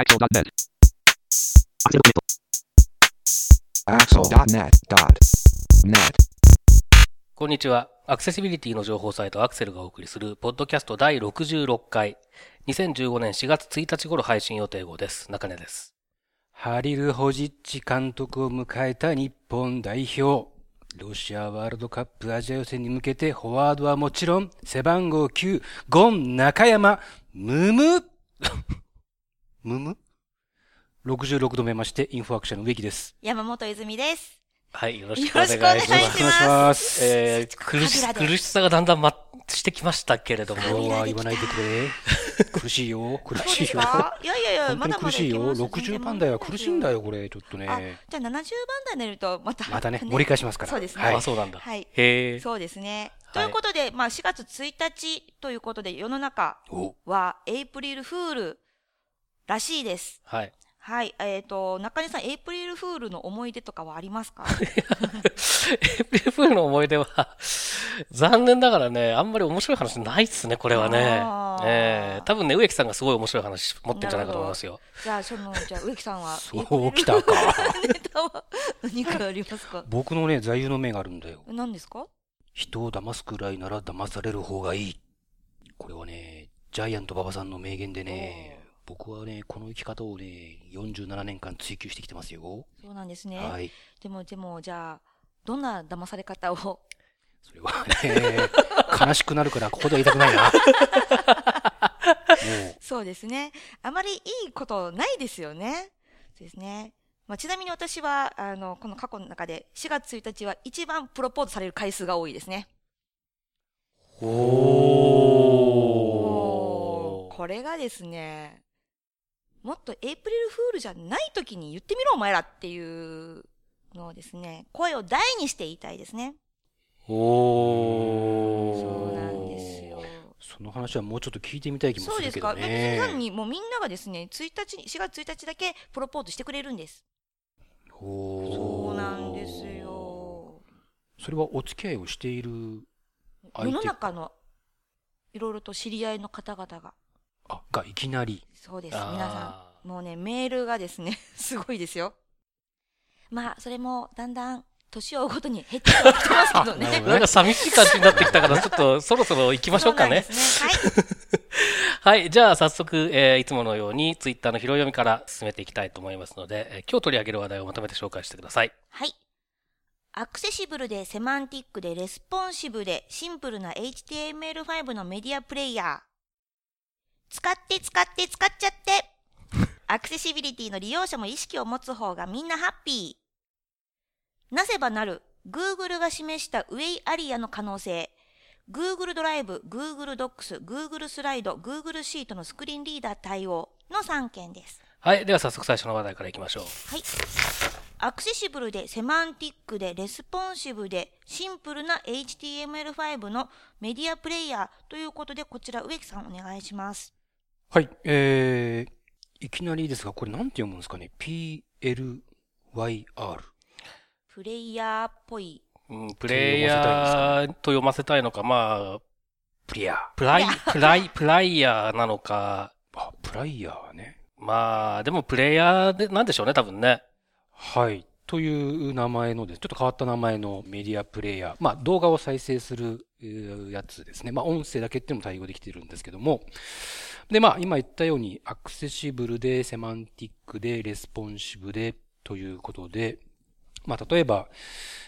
Axel.net. Axel.net.net. こんにちは。アクセシビリティの情報サイトアクセルがお送りする、ポッドキャスト第66回、2015年4月1日頃配信予定号です。中根です。ハリル・ホジッチ監督を迎えた日本代表。ロシアワールドカップアジア予選に向けて、フォワードはもちろん、背番号9、ゴン中山、ムムムム ?66 度目まして、インフォアクションの植木です。山本泉です。はい、よろしくお願いします。よろしくお願いします。えー、苦し、苦しさがだんだんま、してきましたけれども。今日は言わないでくれ。苦しいよ、苦しいよ。か？いやいやいや、まだまだ苦しいよ。けます60番台は苦しいんだ。よ、これ。ちょっとね。、じゃあ70番台になると、また。またね、盛り返しますから。そうですねはいあ、。そうなんだ。はいへえ。そうですね。はいということで、まあ4月1日ということで、世の中おはエイプリルフールらしいです。はい。はい。えっ、と、中根さん、エイプリルフールの思い出とかはありますか？エプリルフールの思い出は、残念ながらね、あんまり面白い話ないっすね、これはねええ多分ね、植木さんがすごい面白い話持ってんじゃないかと思いますよ。じゃあ、その、じゃあ、植木さんは、そうきたか。ネタは何かありますか？僕のね、座右の銘があるんだよ。何ですか？人を騙すくらいなら騙される方がいい。これはね、ジャイアント馬場さんの名言でね、僕はね、この生き方をね、47年間追求してきてますよ。そうなんですね。はい。でも、でも、じゃあ、どんな騙され方を？それはね、悲しくなるからここでは言いたくないな。もう、そうですね。あまりいいことないですよね。そうですね。まあ、ちなみに私は、あの、この過去の中で、4月1日は一番プロポーズされる回数が多いですね。おこれがですね、もっとエイプリルフールじゃない時に言ってみろお前らっていうのをですね、声を大にして言いたいですね。おそうなんですよ。その話はもうちょっと聞いてみたい気もそうするけどですか。で別ね。にもうみんながですね、1日に、4月1日だけプロポーズしてくれるんです。おーそうなんですよ。それはお付き合いをしている世の中のいろいろと知り合いの方々が。あがいきなり。そうです。皆さん。もうね、メールがですね、すごいですよ。まあ、それもだんだん年を追うごとに減ってはきてますけどね。なんか寂しい感じになってきたから、ちょっとそろそろ行きましょうかね。ねはい。はい。じゃあ、早速、えーいつものように、ツイッターの拾い読みから進めていきたいと思いますので、えー今日取り上げる話題をまとめて紹介してください。はい。アクセシブルでセマンティックでレスポンシブでシンプルな HTML5 のメディアプレイヤー。使って使って使っちゃって。アクセシビリティの利用者も意識を持つ方がみんなハッピー。なせばなる Google が示した WAI-ARIA の可能性。Google ドライブ、Google Docs、Google スライド、Google シートのスクリーンリーダー対応の3件です。はい。では、早速最初の話題からいきましょう。はい。アクセシブルでセマンティックでレスポンシブでシンプルな HTML5 のメディアプレイヤーということで、こちら植木さんお願いします。はい。えー、いきなりですが、これなんて読むんですかね ?PLYR。プレイヤーっぽい。うん、プレイヤーと読ませたいのか、まあ、プリア。プライ、プライ、プライヤーなのか、あ、プライヤーね。まあ、でもプレイヤーで、なんでしょうね、多分ね。はい。という名前のです。ちょっと変わった名前のメディアプレイヤー。まあ、動画を再生するえーやつですね。まあ、音声だけっていうのも対応できてるんですけども。で、まあ、今言ったように、アクセシブルで、セマンティックで、レスポンシブで、ということで、まあ、例えば、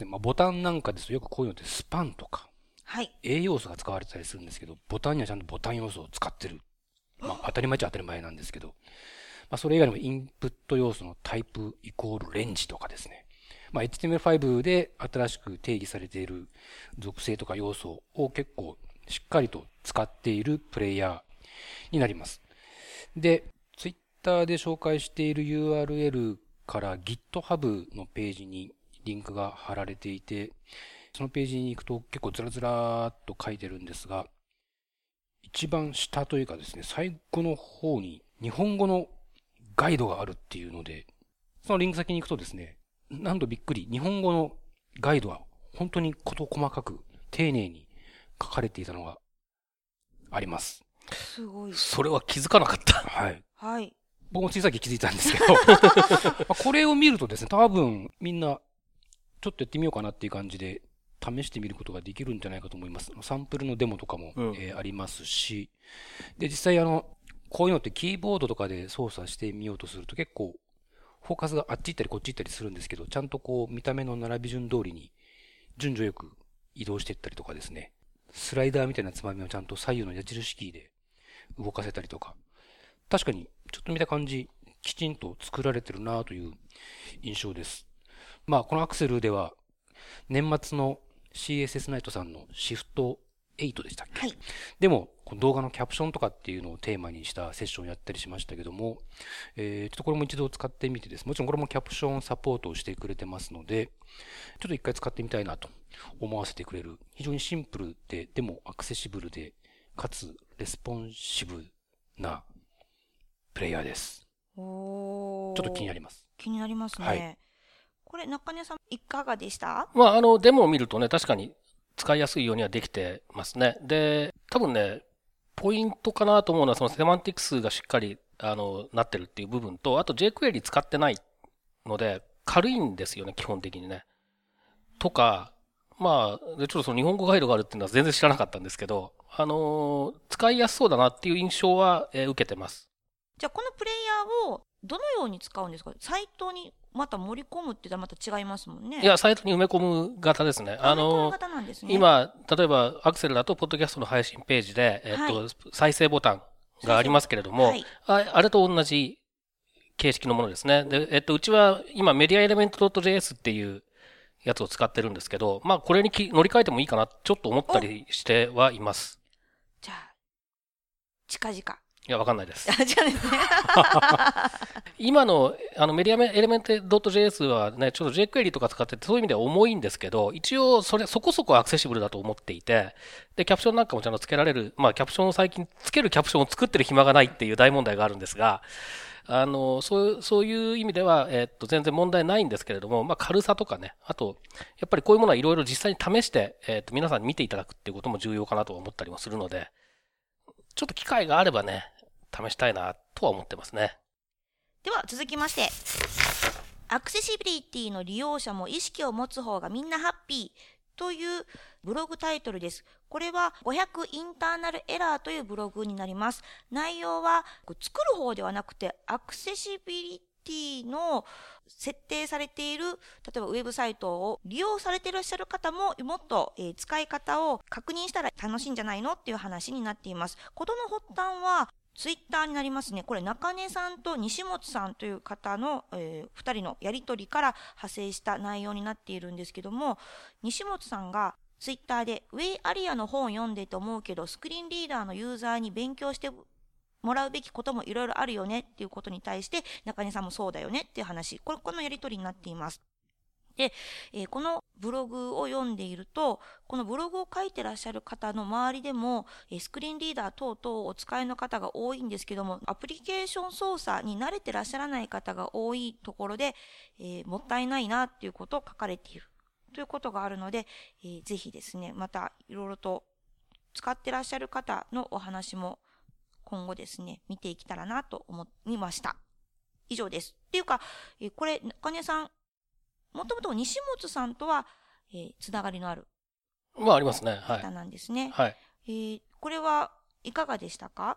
まあ、ボタンなんかですとよくこういうのってスパンとか、はい。栄養素が使われてたりするんですけど、ボタンにはちゃんとボタン要素を使ってる。まあ、当たり前っちゃ当たり前なんですけど、まあ、それ以外にもインプット要素のタイプイコールレンジとかですね。まあ、HTML5 で新しく定義されている属性とか要素を結構しっかりと使っているプレイヤーになります。で、Twitter で紹介している URL から GitHub のページにリンクが貼られていて、そのページに行くと結構ずらずらっと書いてるんですが、一番下というかですね、最後の方に日本語のガイドがあるっていうので、そのリンク先に行くとですね、なんとびっくり、日本語のガイドは本当に事細かく丁寧に書かれていたのがあります。すごい。それは気づかなかった。はい。はい。僕もついさっき気づいたんですけど、まあこれを見るとですね、多分みんなちょっとやってみようかなっていう感じで試してみることができるんじゃないかと思います。サンプルのデモとかも、うんえーありますし、で、実際あの、こういうのってキーボードとかで操作してみようとすると結構、フォーカスがあっち行ったりこっち行ったりするんですけど、ちゃんとこう見た目の並び順通りに順序よく移動していったりとかですね、スライダーみたいなつまみをちゃんと左右の矢印キーで動かせたりとか、確かにちょっと見た感じ、きちんと作られてるなという印象です。まあ、このアクセルでは、年末の CSS ナイトさんのシフト8でしたっけ？はい。でも、動画のキャプションとかっていうのをテーマにしたセッションをやったりしましたけども、えー、ちょっとこれも一度使ってみてです。もちろんこれもキャプションサポートをしてくれてますので、ちょっと一回使ってみたいなと思わせてくれる、非常にシンプルで、でもアクセシブルで、かつレスポンシブなプレイヤーです。おちょっと気になります。気になりますね。はいこれ、中根さん、いかがでした？まあ、あの、デモを見るとね、確かに使いやすいようにはできてますね。で、多分ね、ポイントかなと思うのは、そのセマンティクスがしっかり、あの、なってるっていう部分と、あと jQuery 使ってないので、軽いんですよね、基本的にね。とか、まあ、でちょっとその日本語ガイドがあるっていうのは全然知らなかったんですけど、あの使いやすそうだなっていう印象は、えー受けてます。じゃあ、このプレイヤーをどのように使うんですか？サイトにまた盛り込むってまた違いますもんね。いや、サイトに埋め込む型ですね。ああの。今、例えばアクセルだと、ポッドキャストの配信ページで、えっと、は再生ボタンがありますけれども、はいああれと同じ形式のものですね。で、えっと、うちは今、メディアエレメント .js っていうやつを使ってるんですけど、まあ、これにき乗り換えてもいいかな、ちょっと思ったりしてはいます。近々。いや、わかんないです。ですね。今の、あの、メディアエレメント .js はね、ちょっと jQuery とか使ってて、そういう意味では重いんですけど、一応、それ、そこそこアクセシブルだと思っていて、で、キャプションなんかもちゃんとつけられる、まあ、キャプションを最近、つけるキャプションを作ってる暇がないっていう大問題があるんですが、あの、そういう、そういう意味では、えっと、全然問題ないんですけれども、まあ、軽さとかね、あと、やっぱりこういうものはいろいろ実際に試して、えっと、皆さんに見ていただくっていうことも重要かなと思ったりもするので、ちょっと機会があればね、試したいな、とは思ってますね。では続きましてアクセシビリティの利用者も意識を持つ方がみんなハッピーというブログタイトルです。これは500インターナルエラーというブログになります。内容は作る方ではなくてアクセシビリティ t の設定されている例えばウェブサイトを利用されていらっしゃる方ももっと、えー使い方を確認したら楽しいんじゃないのっていう話になっています。ことの発端はツイッターになりますね。これ中根さんと西本さんという方の、えー、2人のやり取りから派生した内容になっているんですけども西本さんがツイッターでウェイアリアの本を読んでて思うけどスクリーンリーダーのユーザーに勉強してもらうべきこともいろいろあるよねっていうことに対して中根さんもそうだよねっていう話これこのやり取りになっています。で、えーこのブログを読んでいると、このブログを書いてらっしゃる方の周りでも、えースクリーンリーダー等々をお使いの方が多いんですけども、アプリケーション操作に慣れてらっしゃらない方が多いところで、えーもったいないなっていうことを書かれているということがあるので、えーぜひですね、またいろいろと使ってらっしゃる方のお話も今後ですね、見ていけたらなと思いました。以上です。っていうか、えーこれ、中根さん、もともと西本さんとは、えーつながりのあるまあ、ありますね。はい方。なんですね。はい。えーこれはいかがでしたか？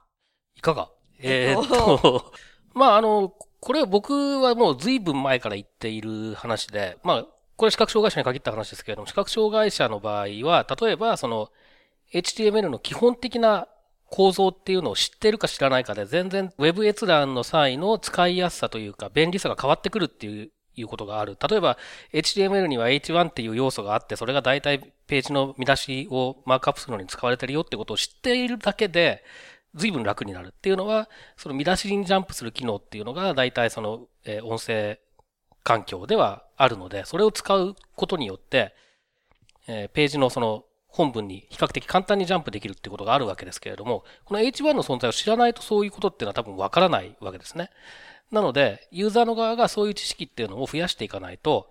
いかが？えーとっと、まあ、あの、これ僕はもう随分前から言っている話で、まあ、これ視覚障害者に限った話ですけれども、視覚障害者の場合は、例えば、その、HTML の基本的な構造っていうのを知ってるか知らないかで、全然 Web 閲覧の際の使いやすさというか、便利さが変わってくるっていう、いうことがある。例えば、HTML には H1 っていう要素があって、それが大体ページの見出しをマークアップするのに使われてるよってことを知っているだけで、随分楽になるっていうのは、その見出しにジャンプする機能っていうのが大体その、え音声環境ではあるので、それを使うことによって、えページのその本文に比較的簡単にジャンプできるっていうことがあるわけですけれども、この H1 の存在を知らないとそういうことっていうのは多分わからないわけですね。なので、ユーザーの側がそういう知識っていうのを増やしていかないと、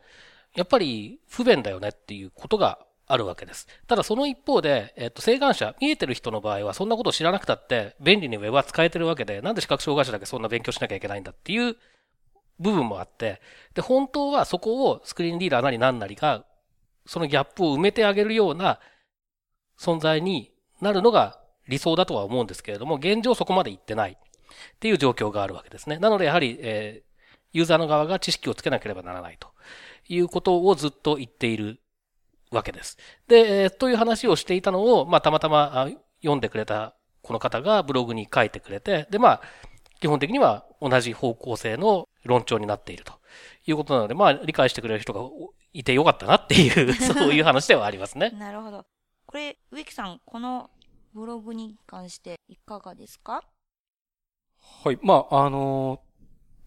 やっぱり不便だよねっていうことがあるわけです。ただその一方で、えっと、請願者、見えてる人の場合はそんなことを知らなくたって便利にウェブは使えてるわけで、なんで視覚障害者だけそんな勉強しなきゃいけないんだっていう部分もあって、で、本当はそこをスクリーンリーダーなりなんなりが、そのギャップを埋めてあげるような存在になるのが理想だとは思うんですけれども、現状そこまで行ってないっていう状況があるわけですね。なのでやはり、えーユーザーの側が知識をつけなければならないということをずっと言っているわけです。で、えーという話をしていたのを、まあ、たまたまあ読んでくれたこの方がブログに書いてくれて、で、まあ、基本的には同じ方向性の論調になっているということなので、まあ、理解してくれる人がいてよかったなっていう、そういう話ではありますね。なるほど。これ、植木さん、このブログに関していかがですか？はい。まあ、あの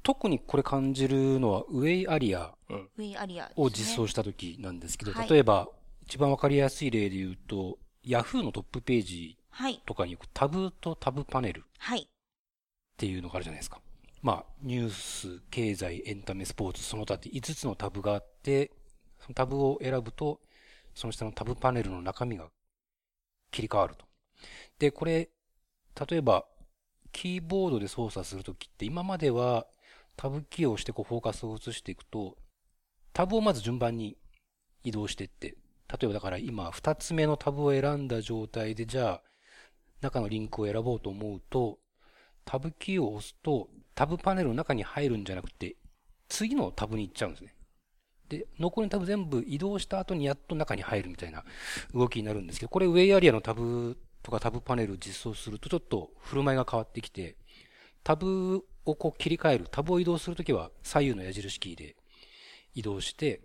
特にこれ感じるのは、ウェイアリアウェイアリアです、ね。を実装した時なんですけど、はい例えば、一番わかりやすい例で言うと、Yahoo のトップページはい。とかによくタブとタブパネルっはい。ていうのがあるじゃないですか。まあ、ニュース、経済、エンタメ、スポーツ、その他って5つのタブがあって、そのタブを選ぶと、その下のタブパネルの中身が切り替わると。で、これ、例えば、キーボードで操作するときって、今まではタブキーを押してこうフォーカスを移していくと、タブをまず順番に移動していって、例えばだから今2つ目のタブを選んだ状態で、じゃあ中のリンクを選ぼうと思うと、タブキーを押すと、タブパネルの中に入るんじゃなくて、次のタブに行っちゃうんですね。で、残りのタブ全部移動した後にやっと中に入るみたいな動きになるんですけど、これウェイアリアのタブとかタブパネルを実装するとちょっと振る舞いが変わってきて、タブをこう切り替える、タブを移動するときは左右の矢印キーで移動して、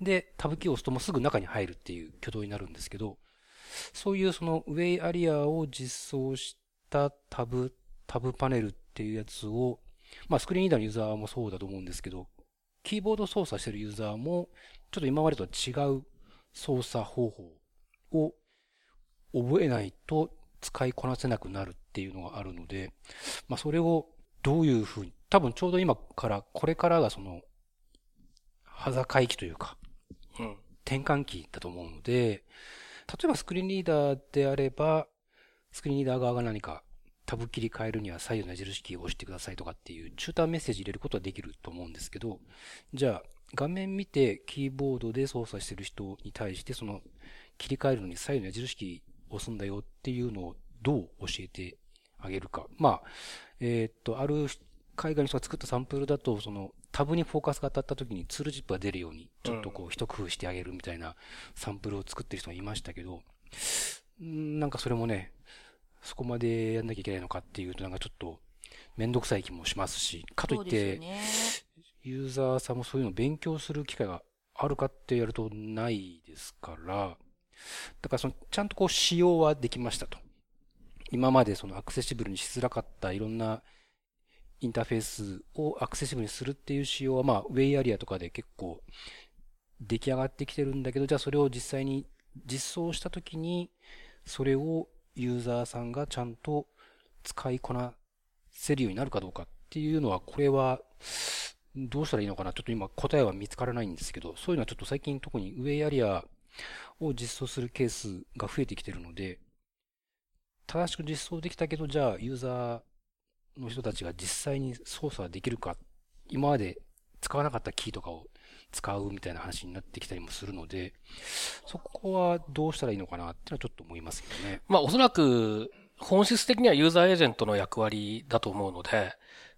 で、タブキーを押すともうすぐ中に入るっていう挙動になるんですけど、そういうそのウェイアリアを実装したタブ、タブパネルっていうやつを、まあスクリーンリーダーのユーザーもそうだと思うんですけど、キーボード操作してるユーザーも、ちょっと今までとは違う操作方法を覚えないと使いこなせなくなるっていうのがあるので、まあそれをどういうふうに、多分ちょうど今から、これからがその、端境期というか、うん。転換期だと思うので、例えばスクリーンリーダーであれば、スクリーンリーダー側が何かタブ切り替えるには左右の矢印キーを押してくださいとかっていう中間メッセージ入れることはできると思うんですけど、じゃあ画面見てキーボードで操作してる人に対してその切り替えるのに左右の矢印キーを押すんだよっていうのをどう教えてあげるか。まあ、えーっと、ある海外の人が作ったサンプルだと、そのタブにフォーカスが当たった時にツールジップが出るように、ちょっとこう一工夫してあげるみたいなサンプルを作ってる人がいましたけど、んなんかそれもね、そこまでやんなきゃいけないのかっていうと、なんかちょっとめんどくさい気もしますし、かといって、ね。ユーザーさんもそういうのを勉強する機会があるかってやるとないですから、だからその、ちゃんとこう仕様はできましたと。今までそのアクセシブルにしづらかったいろんなインターフェースをアクセシブルにするっていう仕様は、まあ、ウェイアリアとかで結構出来上がってきてるんだけど、じゃあそれを実際に実装したときに、それをユーザーさんがちゃんと使いこなせるようになるかどうかっていうのは、これはどうしたらいいのかなちょっと今答えは見つからないんですけど、そういうのはちょっと最近特にウェイアリアを実装するケースが増えてきてるので、正しく実装できたけど、じゃあユーザーの人たちが実際に操作できるか、今まで使わなかったキーとかを使うみたいな話になってきたりもするので、そこはどうしたらいいのかなっていうのはちょっと思いますけどね。まあ、おそらく、本質的にはユーザーエージェントの役割だと思うので、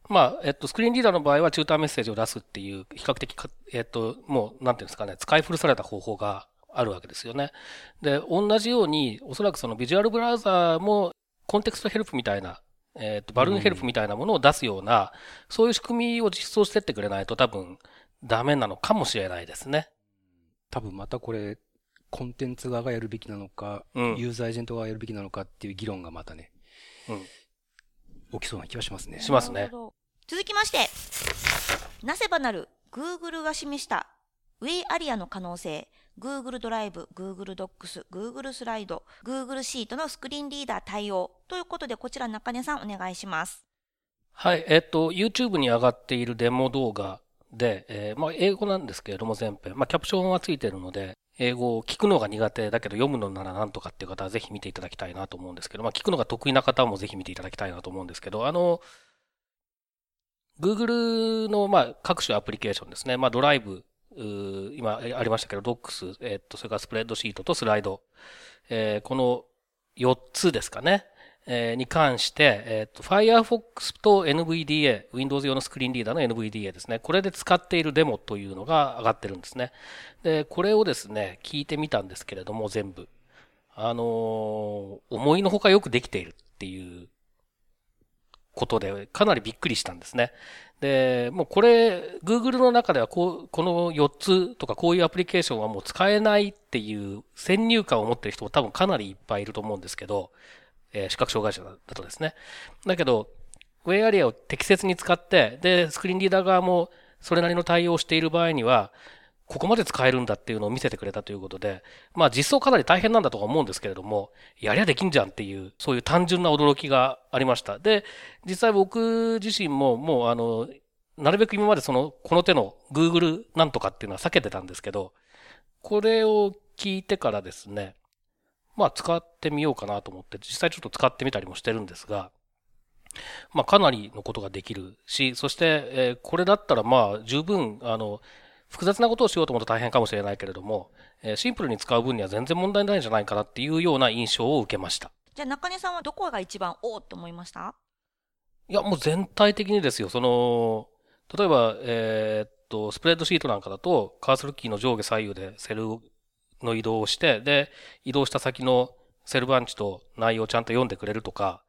まあ、えっと、スクリーンリーダーの場合は中間メッセージを出すっていう、比較的か、えっと、もう、なんていうんですかね、使い古された方法があるわけですよね。で、同じように、おそらくそのビジュアルブラウザーも、コンテクストヘルプみたいな、えっと、バルーンヘルプみたいなものを出すような、そういう仕組みを実装してってくれないと多分、ダメなのかもしれないですね。多分またこれ、コンテンツ側がやるべきなのか、うんユーザーエージェント側がやるべきなのかっていう議論がまたね、うん。起きそうな気がしますね。しますねなるほど続きまして、なせばなる Google が示したウェイアリアの可能性、Google ドライブ、Google Docs、Google スライド、Google シートのスクリーンリーダー対応ということで、こちら中根さんお願いします。はい、えっと、YouTube に上がっているデモ動画で、えー、まあ、英語なんですけれども全編、まあ、キャプションはついてるので、英語を聞くのが苦手だけど読むのならなんとかっていう方はぜひ見ていただきたいなと思うんですけど、まあ、聞くのが得意な方もぜひ見ていただきたいなと思うんですけど、あの、Google の、まあ、各種アプリケーションですね。まあ、ドライブ、今ありましたけど、Docs、えっと、それからスプレッドシートとスライド、えー、この4つですかね。え、に関して、えっ、ー、と、Firefox と NVDA、Windows 用のスクリーンリーダーの NVDA ですね。これで使っているデモというのが上がってるんですね。で、これをですね、聞いてみたんですけれども、全部。あの、思いのほかよくできているっていうことで、かなりびっくりしたんですね。で、もうこれ、Google の中ではこう、この4つとかこういうアプリケーションはもう使えないっていう先入観を持ってる人も多分かなりいっぱいいると思うんですけど、えー、視覚障害者だとですね。だけど、ウェイアリアを適切に使って、で、スクリーンリーダー側もそれなりの対応をしている場合には、ここまで使えるんだっていうのを見せてくれたということで、まあ実装かなり大変なんだとは思うんですけれども、やりゃできんじゃんっていう、そういう単純な驚きがありました。で、実際僕自身ももうあの、なるべく今までその、この手の Google なんとかっていうのは避けてたんですけど、これを聞いてからですね、まあ使ってみようかなと思って、実際ちょっと使ってみたりもしてるんですが、まあかなりのことができるし、そして、えー、これだったらまあ十分、あの、複雑なことをしようと思うと大変かもしれないけれども、えー、シンプルに使う分には全然問題ないんじゃないかなっていうような印象を受けました。じゃあ中根さんはどこが一番おおって思いました？いや、もう全体的にですよ。その、例えば、えー、っと、スプレッドシートなんかだと、カーソルキーの上下左右でセルの移動をして、で、移動した先のセルバンチと内容をちゃんと読んでくれるとか、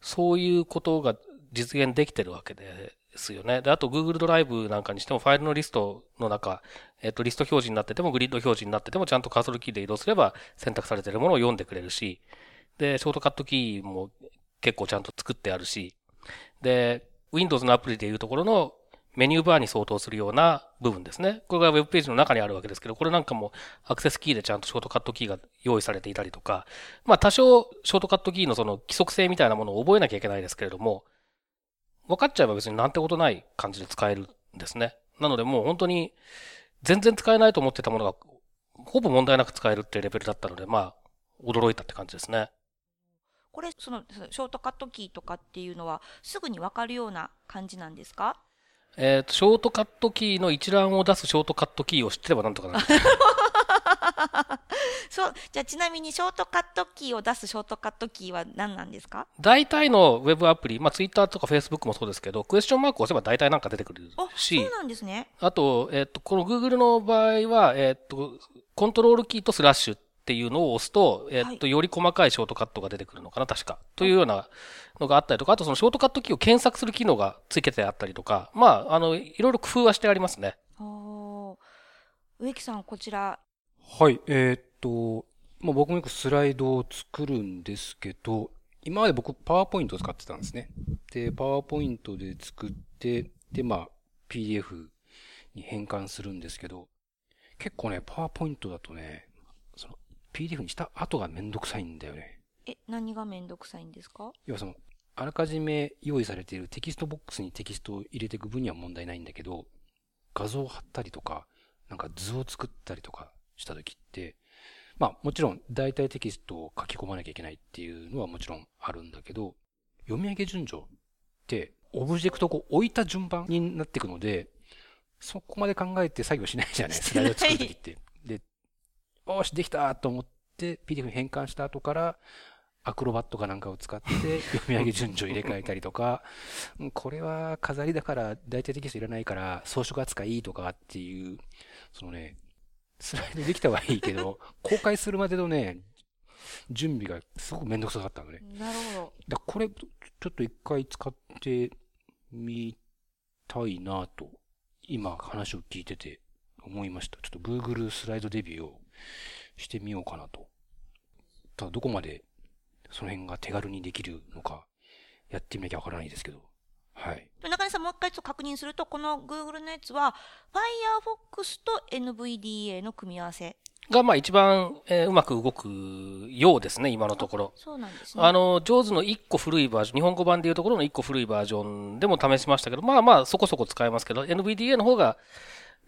そういうことが実現できてるわけですよね。で、あと Google ドライブなんかにしてもファイルのリストの中、えっ、と、リスト表示になっててもグリッド表示になっててもちゃんとカーソルキーで移動すれば選択されてるものを読んでくれるし、で、ショートカットキーも結構ちゃんと作ってあるし、で、Windows のアプリでいうところのメニューバーに相当するような部分ですね。これが Web ページの中にあるわけですけど、これなんかもアクセスキーでちゃんとショートカットキーが用意されていたりとか、まあ多少ショートカットキーのその規則性みたいなものを覚えなきゃいけないですけれども、分かっちゃえば別になんてことない感じで使えるんですね。なのでもう本当に全然使えないと思ってたものがほぼ問題なく使えるっていうレベルだったので、まあ驚いたって感じですね。これ、そのショートカットキーとかっていうのはすぐにわかるような感じなんですか？えっ、ー、と、ショートカットキーの一覧を出すショートカットキーを知ってればなんとかなる。そう、じゃあちなみにショートカットキーを出すショートカットキーは何なんですか？大体のウェブアプリ、まあツイッターとかフェイスブックもそうですけど、クエスチョンマークを押せば大体なんか出てくるし。そうなんですね。あと、えっ、ー、と、この Google の場合は、えっ、ー、と、コントロールキーとスラッシュっていうのを押すと、えっ、ー、と、より細かいショートカットが出てくるのかな、確か。というようなのがあったりとか、あとそのショートカットキーを検索する機能がつけてあったりとか、まあ、あの、いろいろ工夫はしてありますね。植木さん、こちら。はい、えー、っと、まあ、僕もよくスライドを作るんですけど、今まで僕、パワーポイントを使ってたんですね。で、パワーポイントで作って、で、まあ、PDF に変換するんですけど、結構ね、パワーポイントだとね、PDF にした後がめんどくさいんだよね。え、何がめんどくさいんですか？要はその、あらかじめ用意されているテキストボックスにテキストを入れていく分には問題ないんだけど、画像を貼ったりとか、なんか図を作ったりとかした時って、まあもちろん大体テキストを書き込まなきゃいけないっていうのはもちろんあるんだけど、読み上げ順序ってオブジェクトを置いた順番になっていくので、そこまで考えて作業しないじゃないスライド作るときって。で、よし、できたと思って PDF に変換した後から、アクロバットかなんかを使って 読み上げ順序入れ替えたりとか、これは飾りだから大体テキストいらないから装飾扱いいいとかっていう、そのね、スライドできたはいいけど、公開するまでのね、準備がすごくめんどくさかったのね。なるほど。だこれ、ちょっと一回使ってみたいなと、今話を聞いてて思いました。ちょっと Google スライドデビューをしてみようかなと。ただどこまでその辺が手軽にできるのか、やってみなきゃわからないですけど。はい。中根さんもう一回ちょっと確認すると、この Google のやつは、Firefox と NVDA の組み合わせ。が、まあ一番、えーうまく動くようですね、今のところ。そうなんですね。あの、ジョーズの1個古いバージョン、日本語版でいうところの1個古いバージョンでも試しましたけど、まあまあそこそこ使えますけど、NVDA の方が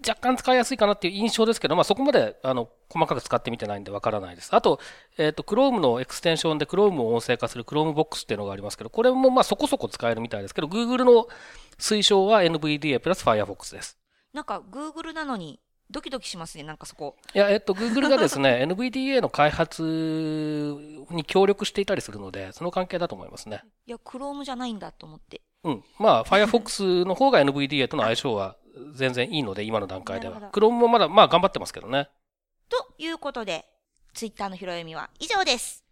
若干使いやすいかなっていう印象ですけど、まあそこまで、あの、細かく使ってみてないんでわからないです。あと、えっ、と、Chrome のエクステンションで Chrome を音声化する Chromebox っていうのがありますけど、これもまあそこそこ使えるみたいですけど、Google の推奨は NVDA プラス Firefox です。なんか Google なのにドキドキしますね、なんかそこ。いや、えっと、Google がですね、NVDA の開発に協力していたりするので、その関係だと思いますね。いや、Chrome じゃないんだと思って。うん。まあ、Firefox の方が NVDA との相性は全然いいので、今の段階ではなるほ。Chrome もまだ、まあ頑張ってますけどね。ということで、Twitter の拾い読みは以上です。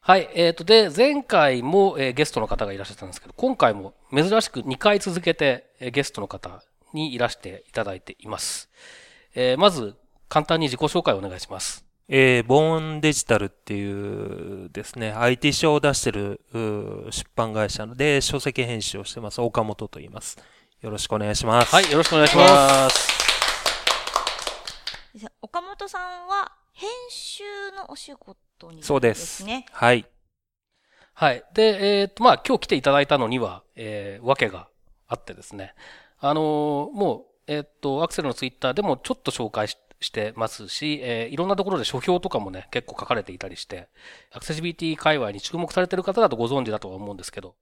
はい。えっ、と、で、前回も、えーゲストの方がいらっしゃったんですけど、今回も珍しく2回続けて、えーゲストの方にいらしていただいています。えーまず、簡単に自己紹介をお願いします。えー、ボーンデジタルっていうですね、IT 書を出してる出版会社で書籍編集をしてます、岡本と言います。よろしくお願いします。はい。よろしくお願いします。で岡本さんは編集のお仕事にそうでですすね。はい。はい。で、えっ、と、まあ、今日来ていただいたのには、えー、わけがあってですね。あのーもう、えっ、と、アクセルのツイッターでもちょっと紹介ししてますし、えーいろんなところで書評とかもね、結構書かれていたりして、アクセシビリティ界隈に注目されてる方だとご存知だとは思うんですけど、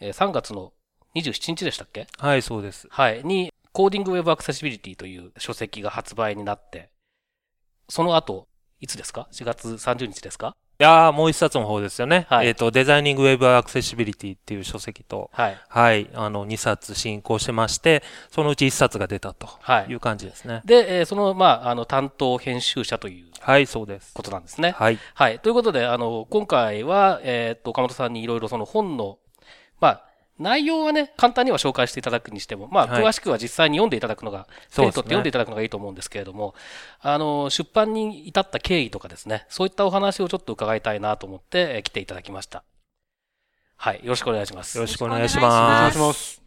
えー3月の27日でしたっけ？はい、そうです。はい。に、コーディングウェブアクセシビリティという書籍が発売になって、その後、いつですか ?4 月30日ですか？いやー、もう一冊の方ですよね。はいえっ、と、デザイニングウェブアクセシビリティっていう書籍と、はい。はい、あの、2冊進行してまして、そのうち1冊が出たとはいいう感じですね。で、えーその、まあ、あの、担当編集者というはい、そうです。ことなんですね。はい。はい。ということで、あの、今回は、えーっと、岡本さんにいろいろその本の、まあ、内容はね、簡単には紹介していただくにしても、まあ、はい詳しくは実際に読んでいただくのが、手に取って読んでいただくのがいいと思うんですけれども、あの、出版に至った経緯とかですね、そういったお話をちょっと伺いたいなと思って、えー来ていただきました。はい。よろしくお願いします。よろしくお願いしよろしくお願まいしますす。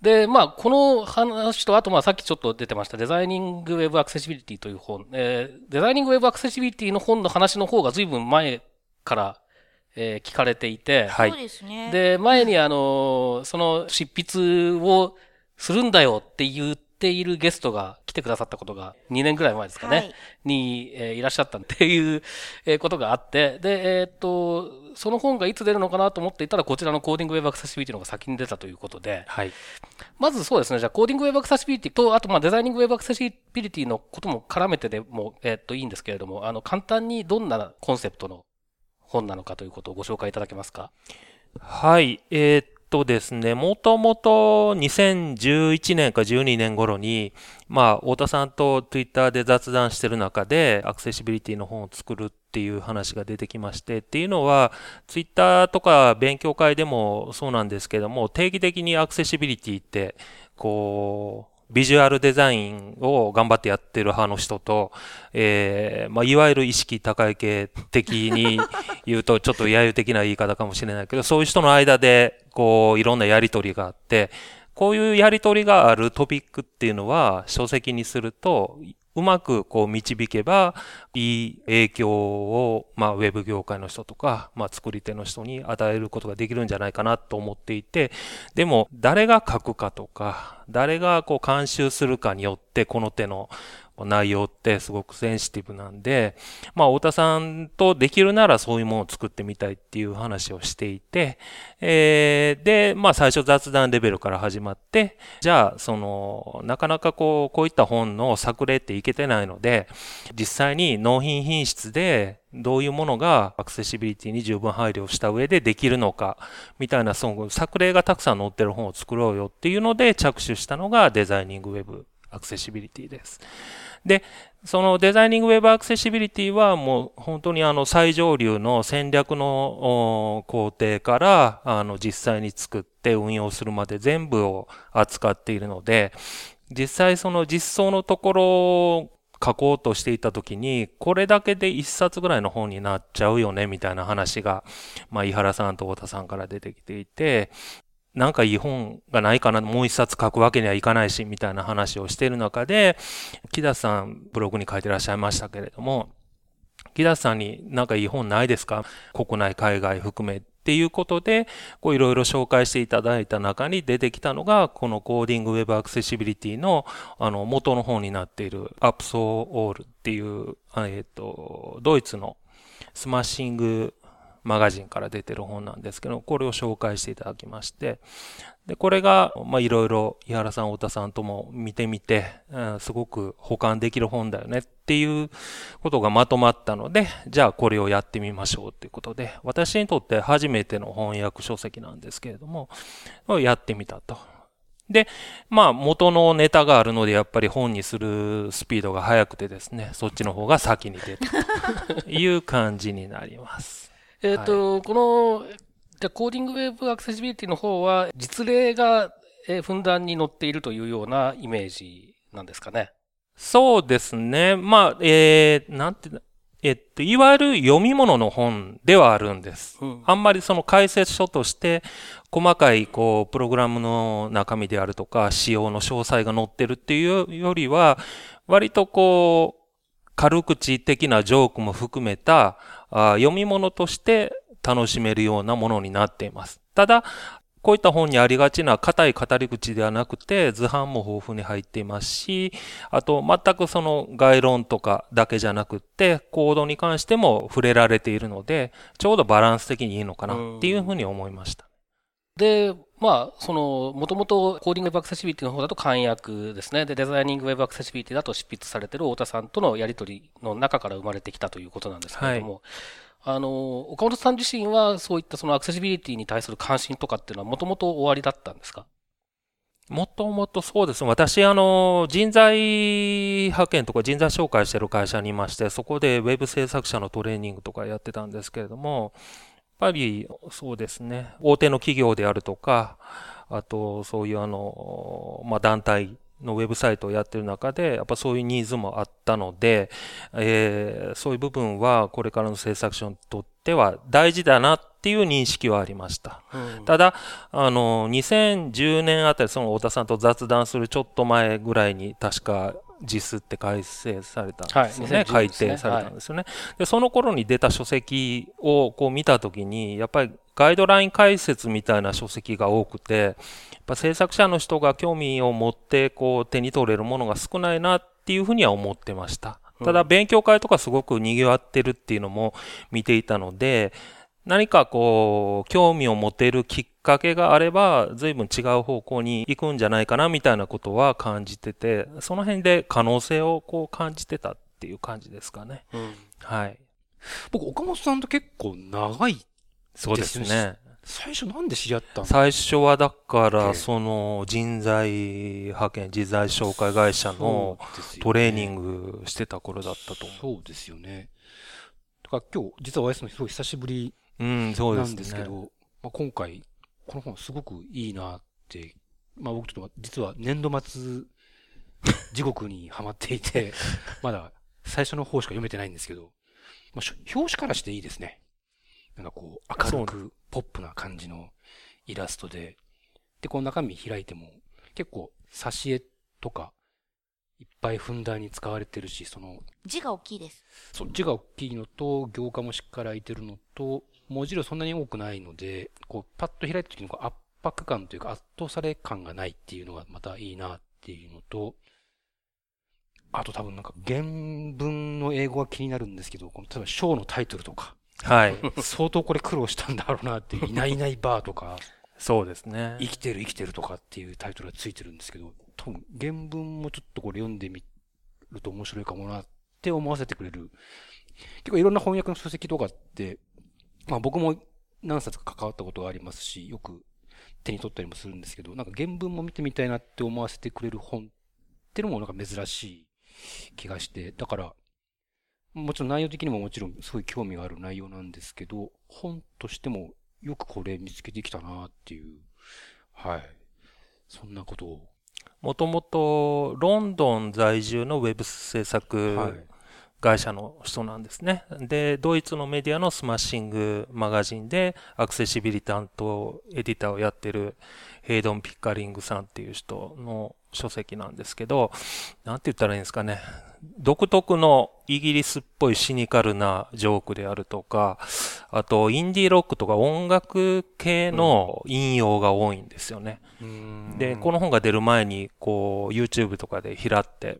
で、まあ、この話と、あと、まあ、さっきちょっと出てました、デザイニングウェブアクセシビリティという本、えーデザイニングウェブアクセシビリティの本の話の方が随分前から、えー聞かれていて、はいそうですね。で、前にあの、その執筆をするんだよって言っているゲストが来てくださったことが2年ぐらい前ですかね。はいに、えーいらっしゃったっていう、えーことがあって、で、えーっと、その本がいつ出るのかなと思っていたら、こちらのコーディングウェブアクセシビリティの方が先に出たということで、はい。まずそうですね、じゃあコーディングウェブアクセシビリティと、あとまあデザイニングウェブアクセシビリティのことも絡めてでも、えーっと、いいんですけれども、あの、簡単にどんなコンセプトの本なのかということをご紹介いただけますか？はい。えーっとですね、もともと2011年か12年頃に、まあ、太田さんと Twitter で雑談してる中で、アクセシビリティの本を作るっていう話が出てきまして、っていうのは、Twitter とか勉強会でもそうなんですけども、定期的にアクセシビリティって、こう、ビジュアルデザインを頑張ってやってる派の人と、えーまあ、いわゆる意識高い系的に言うと、ちょっと揶揄的な言い方かもしれないけど、そういう人の間で、こう、いろんなやりとりがあって、こういうやりとりがあるトピックっていうのは、書籍にすると、うまくこう導けば、いい影響を、まあ、ウェブ業界の人とか、まあ、作り手の人に与えることができるんじゃないかなと思っていて、でも、誰が書くかとか、誰がこう監修するかによって、この手の内容ってすごくセンシティブなんで、まあ、太田さんとできるならそういうものを作ってみたいっていう話をしていて、えーで、まあ、最初雑談レベルから始まって、じゃあ、その、なかなかこう、こういった本の作例っていけてないので、実際に納品品質で、どういうものがアクセシビリティに十分配慮した上でできるのか、みたいな、その作例がたくさん載ってる本を作ろうよっていうので着手したのがデザイニングウェブ。アクセシビリティです。で、そのデザイニングウェブアクセシビリティはもう本当にあの最上流の戦略の工程からあの実際に作って運用するまで全部を扱っているので、実際その実装のところを書こうとしていたときに、これだけで一冊ぐらいの本になっちゃうよね、みたいな話が、まあ、井原さんと太田さんから出てきていて、なんかいい本がないかな、もう一冊書くわけにはいかないし、みたいな話をしている中で、木田さんブログに書いてらっしゃいましたけれども、木田さんになんかいい本ないですか？国内、海外含めっていうことで、こういろいろ紹介していただいた中に出てきたのが、このコーディングウェブアクセシビリティのあの元の本になっている Apps All っていう、えっ、と、ドイツのスマッシングマガジンから出てる本なんですけど、これを紹介していただきまして、で、これが、まあ、いろいろ、井原さん、太田さんとも見てみて、うん、すごく保管できる本だよねっていうことがまとまったので、じゃあこれをやってみましょうということで、私にとって初めての翻訳書籍なんですけれども、やってみたと。で、まあ元のネタがあるのでやっぱり本にするスピードが速くてですね、そっちの方が先に出たという感じになります。えっ、ー、と、はい、この、じゃコーディングウェブアクセシビリティの方は、実例が、えふんだんに載っているというようなイメージなんですかね？そうですね。まあ、えー、なんて、えっと、いわゆる読み物の本ではあるんです。うん、あんまりその解説書として、細かい、こう、プログラムの中身であるとか、仕様の詳細が載ってるっていうよりは、割とこう、軽口的なジョークも含めた、あ読み物として楽しめるようなものになっています。ただ、こういった本にありがちな硬い語り口ではなくて図版も豊富に入っていますし、あと全くその概論とかだけじゃなくて、コードに関しても触れられているので、ちょうどバランス的にいいのかなっていうふうに思いました。で、まあ、その、もともとコーディングウェブアクセシビリティの方だと簡約ですね。で、デザイニングウェブアクセシビリティだと執筆されている太田さんとのやりとりの中から生まれてきたということなんですけれども、はい、あの、岡本さん自身はそういったそのアクセシビリティに対する関心とかっていうのはもともと終わりだったんですか？もともとそうです。私、あの、人材派遣とか人材紹介してる会社にいまして、そこでウェブ制作者のトレーニングとかやってたんですけれども、ぱりそうですね、大手の企業であるとか、あとそういうあの、まあ、団体のウェブサイトをやってる中で、やっぱそういうニーズもあったので、えー、そういう部分はこれからの制作者にとっては大事だなっていう認識はありました。うん、ただ、あの、2010年あたり、その太田さんと雑談するちょっと前ぐらいに確か実って改正されたんですよね。はい、改定されたんですよね。はい、で、その頃に出た書籍をこう見たときに、やっぱりガイドライン解説みたいな書籍が多くて、やっぱ制作者の人が興味を持ってこう手に取れるものが少ないなっていうふうには思ってました。ただ勉強会とかすごく賑わってるっていうのも見ていたので、何かこう、興味を持てるきっかけがあれば、随分違う方向に行くんじゃないかな、みたいなことは感じてて、その辺で可能性をこう感じてたっていう感じですかね。うん、はい。僕、岡本さんと結構長い、そうですね。最初なんで知り合ったの最初はだから、その人材派遣、人材紹介会社のトレーニングしてた頃だったと思う。そうですよね。だから今日、実はお会いするのすごい久しぶりうん、そうですね。なんですけど、まあ、今回、この本すごくいいなって、まあ僕ちょっと実は年度末地獄にはまっていて、まだ最初の方しか読めてないんですけど、まあ、表紙からしていいですね。なんかこう、明るくポップな感じのイラストで、で、この中身開いても、結構、挿絵とか、いっぱいふんだんに使われてるし、その、字が大きいです。そう、字が大きいのと、行間もしっかり開いてるのと、文字量そんなに多くないので、こう、パッと開いた時のこう圧迫感というか圧倒され感がないっていうのがまたいいなっていうのと、あと多分なんか原文の英語が気になるんですけど、この例えばショーのタイトルとか、はい。相当これ苦労したんだろうなっていう、いないいないバーとか、そうですね。生きてる生きてるとかっていうタイトルがついてるんですけど、多分原文もちょっとこれ読んでみると面白いかもなって思わせてくれる。結構いろんな翻訳の書籍とかって、まあ僕も何冊か関わったことがありますし、よく手に取ったりもするんですけど、なんか原文も見てみたいなって思わせてくれる本っていうのもなんか珍しい気がして、だから、もちろん内容的にももちろんすごい興味がある内容なんですけど、本としてもよくこれ見つけてきたなっていう、はい。そんなことを。もともとロンドン在住のウェブ制作会社の人なんですね。で、ドイツのメディアのスマッシングマガジンでアクセシビリティ担当エディターをやってるヘイドン・ピッカリングさんっていう人の書籍なんですけど、なんて言ったらいいんですかね。独特のイギリスっぽいシニカルなジョークであるとか、あとインディーロックとか音楽系の引用が多いんですよね。で、この本が出る前に、こう、YouTube とかで拾って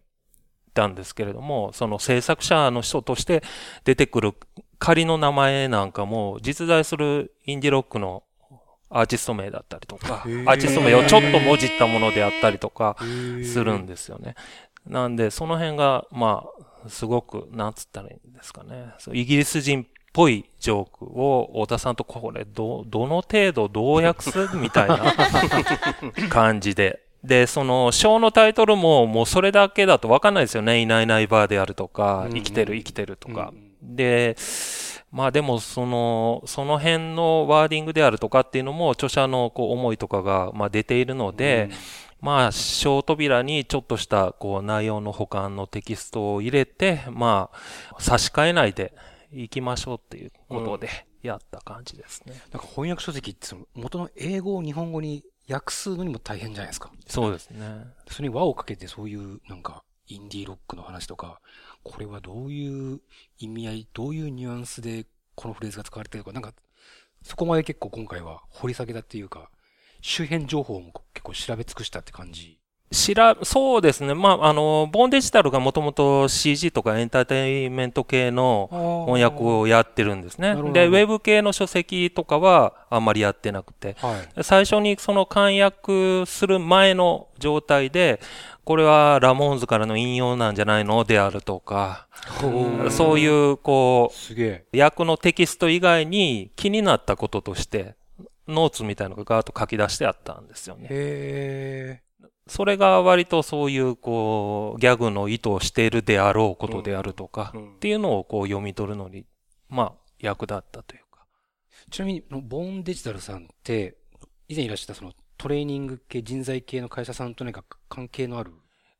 たんですけれども、その制作者の人として出てくる仮の名前なんかも、実在するインディロックのアーティスト名だったりとか、アーティスト名をちょっともじったものであったりとかするんですよね。なんで、その辺が、まあ、すごく、なんつったらいいんですかね。イギリス人っぽいジョークを、太田さんとこれ、ど、どの程度どう訳すみたいな感じで。で、その、章のタイトルも、もうそれだけだとわかんないですよね。いないいないバーであるとか、生きてる生きてるとか。で、まあでも、その、その辺のワーディングであるとかっていうのも、著者のこう思いとかが、まあ出ているので、まあ、小扉にちょっとした、こう、内容の保管のテキストを入れて、まあ、差し替えないでいきましょうっていうことでやった感じですね。なんか翻訳書籍ってその元の英語を日本語に訳すのにも大変じゃないですか。そうですね。それに輪をかけてそういうなんかインディーロックの話とか、これはどういう意味合い、どういうニュアンスでこのフレーズが使われてるか、なんかそこまで結構今回は掘り下げたっていうか、周辺情報も結構調べ尽くしたって感じ。しら、そうですね。まあ、あの、ボーンデジタルがもともと CG とかエンターテインメント系の翻訳をやってるんですね。で、ウェブ系の書籍とかはあんまりやってなくて、はい、最初にその簡訳する前の状態で、これはラモーンズからの引用なんじゃないのであるとか、そういう、こう、訳のテキスト以外に気になったこととして、ノーツみたいなのがガーッと書き出してあったんですよね。へそれが割とそういう、こう、ギャグの意図をしているであろうことであるとか、っていうのをこう読み取るのに、まあ、役立ったというか。ちなみに、ボーンデジタルさんって、以前いらっしゃったそのトレーニング系、人材系の会社さんと何か関係のある？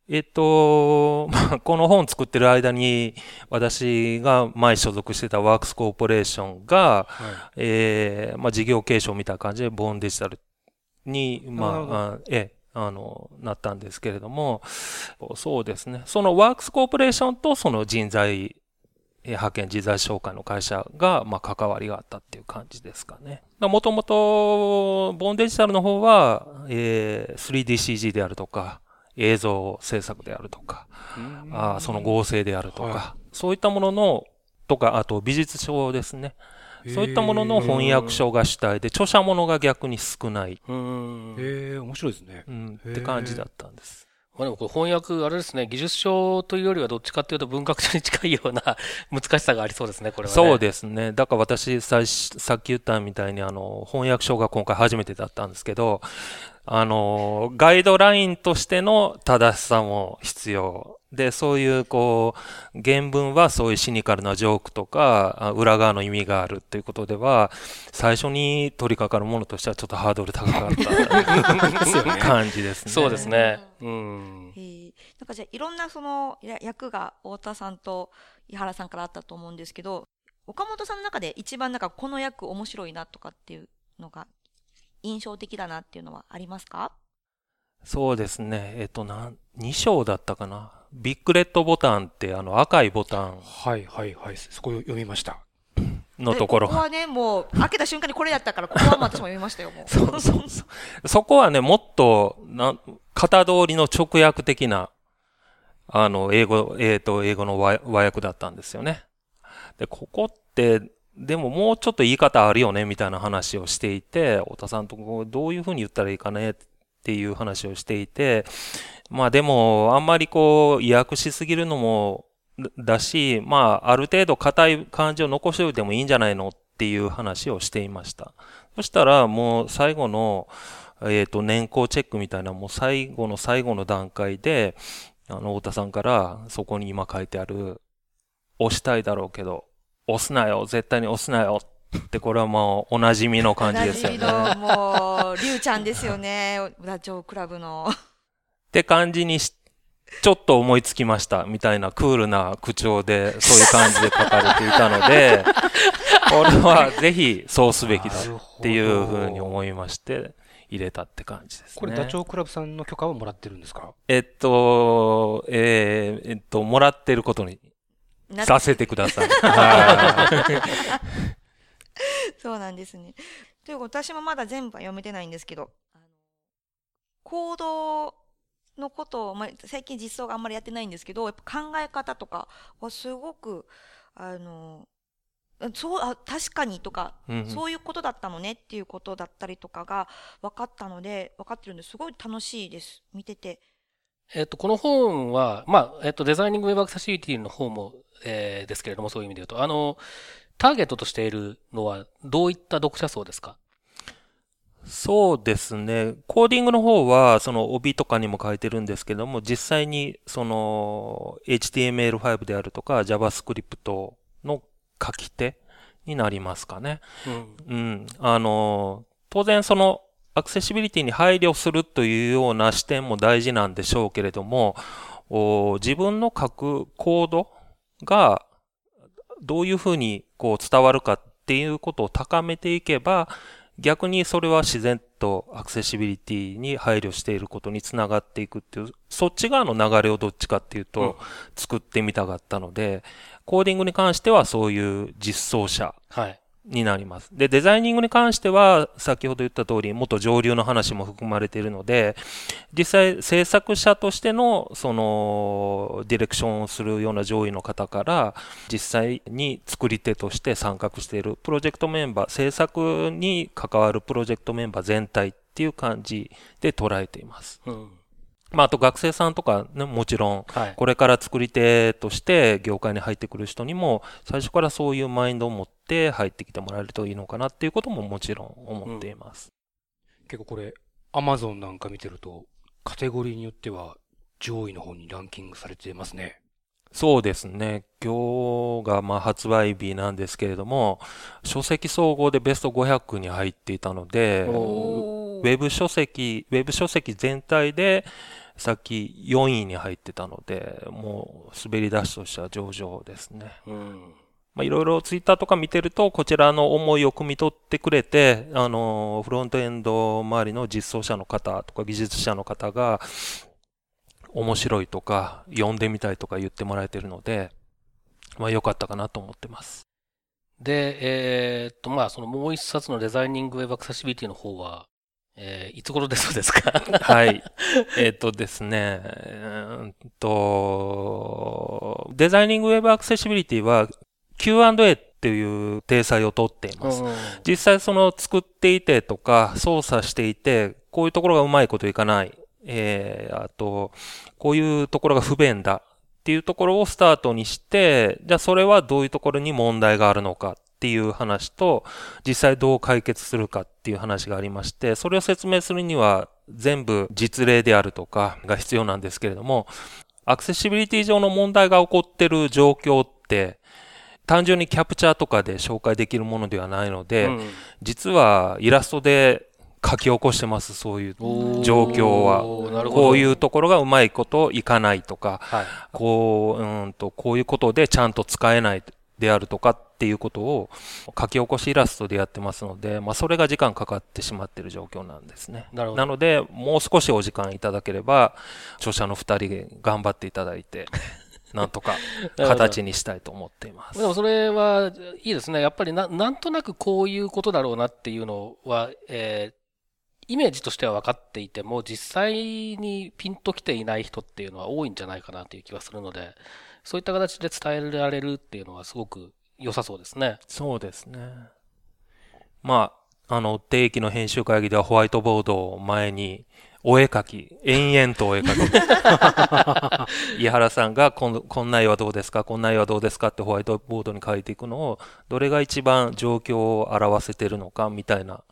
えっと、まあ、この本作ってる間に、私が前所属してたワークスコーポレーションが、はい、えー、まあ、事業継承みたいな感じで、ボーンデジタルに、まあ、えあの、なったんですけれども、そうですね。そのワークスコーポレーションとその人材派遣人材紹介の会社が、まあ、関わりがあったっていう感じですかね。もともと、ボーンデジタルの方は、えー、3DCG であるとか、映像制作であるとか、あその合成であるとか、はい、そういったものの、とか、あと美術書ですね。そういったものの翻訳書が主体で、著者ものが逆に少ない。へえ、面白いですね。うん、って感じだったんです。まあでもこれ翻訳、あれですね、技術書というよりはどっちかっていうと文学書に近いような 難しさがありそうですね、これは、ね、そうですね。だから私さ、さっき言ったみたいに、あの、翻訳書が今回初めてだったんですけど、あの、ガイドラインとしての正しさも必要。で、そういう、こう、原文はそういうシニカルなジョークとか、裏側の意味があるっていうことでは、最初に取り掛かるものとしてはちょっとハードル高かった 感じですね。そうですね。うん。なんかじゃあ、いろんなその役が太田さんと井原さんからあったと思うんですけど、岡本さんの中で一番なんかこの役面白いなとかっていうのが印象的だなっていうのはありますか？そうですね。えっと、な、2章だったかな。ビッグレッドボタンってあの赤いボタン。はいはいはい。そこ読みました。のところ。ここはね、もう、開けた瞬間にこれやったから、ここは私も読みましたよ、もう。そうそうそう。そこはね、もっと、な、型通りの直訳的な、あの、英語、えっ、ー、と、英語の和訳だったんですよね。で、ここって、でももうちょっと言い方あるよね、みたいな話をしていて、太田さんとどういうふうに言ったらいいかねってっていう話をしていて、まあでも、あんまりこう、意訳しすぎるのも、だし、まあ、ある程度硬い感じを残しておいてもいいんじゃないのっていう話をしていました。そしたら、もう最後の、えっ、ー、と、年功チェックみたいな、もう最後の最後の段階で、あの、太田さんから、そこに今書いてある、押したいだろうけど、押すなよ、絶対に押すなよって、これはもうおなじみの感じですよね。おなじみの、もう、りゅうちゃんですよね、ダチョウ倶楽部の。って感じにしちょっと思いつきましたみたいなクールな口調でそういう感じで書かれていたので、これはぜひそうすべきだっていうふうに思いまして、入れたって感じですね。これ、ダチョウ倶楽部さんの許可をもらってるんですか？えっと、えーえっと、もらってることになさせてください。はいそうなんですね。ということ私もまだ全部は読めてないんですけど、あの行動のことを、まあ、最近実装があんまりやってないんですけど、やっぱ考え方とかはすごく、あの、そう、あ、確かにとか、うんうんそういうことだったのねっていうことだったりとかが分かったので、分かってるんですごい楽しいです。見てて。えっと、この本は、まあ、えっと、デザイニングウェブアクセシビリティの方も、えーですけれども、そういう意味で言うと、あの、ターゲットとしているのは、どういった読者層ですか？そうですね。コーディングの方は、その帯とかにも書いてるんですけども、実際にその HTML5 であるとか JavaScript の書き手になりますかね。うん。うん。あの、当然そのアクセシビリティに配慮するというような視点も大事なんでしょうけれども、お自分の書くコードがどういうふうにこう伝わるかっていうことを高めていけば、逆にそれは自然とアクセシビリティに配慮していることにつながっていくっていう、そっち側の流れをどっちかっていうと、うん作ってみたかったので、コーディングに関してはそういう実装者はい。になります。で、デザイニングに関しては、先ほど言った通り、元上流の話も含まれているので、実際制作者としての、その、ディレクションをするような上位の方から、実際に作り手として参画しているプロジェクトメンバー、制作に関わるプロジェクトメンバー全体っていう感じで捉えています。うん。まあ、あと学生さんとかね、もちろん、はい。これから作り手として業界に入ってくる人にも、最初からそういうマインドを持って入ってきてもらえるといいのかなっていうことももちろん思っています。結構これ、アマゾンなんか見てると、カテゴリーによっては上位の方にランキングされてますね。そうですね。今日がまあ発売日なんですけれども、書籍総合でベスト500に入っていたので、おウェブ書籍、ウェブ書籍全体でさっき4位に入ってたので、もう滑り出しとしては上々ですね。うん。まあ、いろいろツイッターとか見てると、こちらの思いを汲み取ってくれて、あの、フロントエンド周りの実装者の方とか技術者の方が、面白いとか、読んでみたいとか言ってもらえてるので、まあ良かったかなと思ってます。で、えーっと、まあ、そのもう一冊のデザイニングウェブアクセシビリティの方は、えーいつ頃でそうですか？はい。えっとですね、えーっと、デザイニングウェブアクセシビリティは Q&A っていう体裁をとっています。うん実際その作っていてとか操作していて、こういうところがうまいこといかない。えー、あと、こういうところが不便だっていうところをスタートにして、じゃあそれはどういうところに問題があるのかっていう話と、実際どう解決するかっていう話がありまして、それを説明するには全部実例であるとかが必要なんですけれども、アクセシビリティ上の問題が起こってる状況って、単純にキャプチャーとかで紹介できるものではないので、うん実はイラストで書き起こしてます、そういう状況は。こういうところがうまいこといかないとか、はい。こう、うーんと、こういうことでちゃんと使えないであるとかっていうことを書き起こしイラストでやってますので、まあそれが時間かかってしまっている状況なんですね。なので、もう少しお時間いただければ、著者の二人で頑張っていただいて、なんとか形にしたいと思っています。でもそれはいいですね。やっぱりななんとなくこういうことだろうなっていうのは、えーイメージとしては分かっていても、実際にピンときていない人っていうのは多いんじゃないかなという気がするので、そういった形で伝えられるっていうのはすごく良さそうですね。そうですね。まあ、あの、定期の編集会議ではホワイトボードを前に、お絵描き、延々とお絵描き。井原さんがこん、こんな絵はどうですか？こんな絵はどうですか？ってホワイトボードに書いていくのを、どれが一番状況を表せてるのかみたいな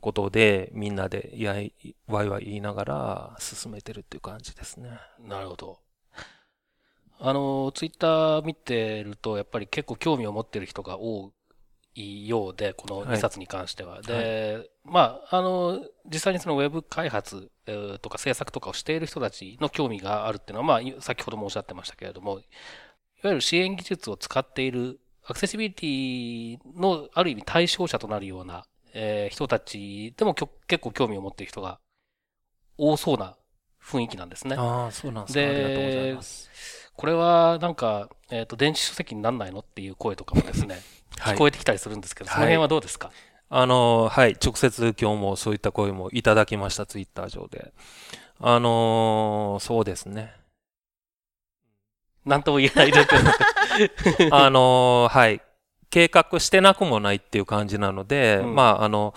ことで、みんなで、いやい、わいわい言いながら進めてるっていう感じですね。なるほど。あの、ツイッター見てると、やっぱり結構興味を持ってる人が多ようで、このはい2冊に関しては。で、まあ、あの、実際にそのウェブ開発えーとか制作とかをしている人たちの興味があるっていうのは、まあ、先ほどもおっしゃってましたけれども、いわゆる支援技術を使っているアクセシビリティのある意味対象者となるような、えー人たちでも結構興味を持っている人が多そうな雰囲気なんですね。ああ、そうなんですか。でありがとうございます。これはなんか、えっ、と、電子書籍になんないのっていう声とかもですね、はい聞こえてきたりするんですけど、はいその辺はどうですか、あの、はい、直接今日もそういった声もいただきました、ツイッター上で。あのーそうですね。なんとも言えない状。あのーはい、計画してなくもないっていう感じなので、うんまあ、あの、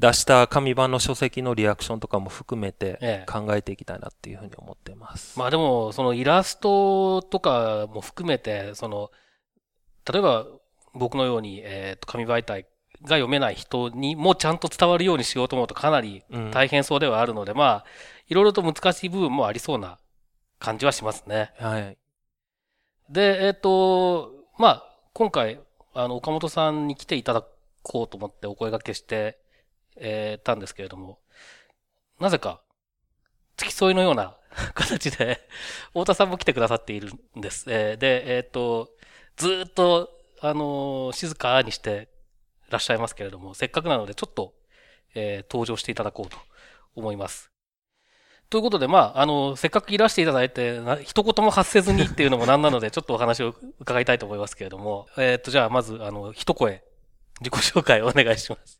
出した紙版の書籍のリアクションとかも含めてええ考えていきたいなっていうふうに思っています。まあでも、そのイラストとかも含めて、その、例えば僕のように、えっ、と、紙媒体が読めない人にもちゃんと伝わるようにしようと思うとかなりうん大変そうではあるので、まあ、いろいろと難しい部分もありそうな感じはしますね。はい。で、えっ、と、まあ、今回、あの、岡本さんに来ていただこうと思ってお声掛けして、えーたんですけれども、なぜか、付き添いのような 形で、太田さんも来てくださっているんです。えーで、えっ、と、ずっと、あのー静かにしてらっしゃいますけれども、せっかくなのでちょっと、え登場していただこうと思います。ということで、まあ、あの、せっかくいらしていただいて、一言も発せずにっていうのもなんなので、ちょっとお話を伺いたいと思いますけれども、えっと、じゃあ、まず、あの、一声、自己紹介をお願いします。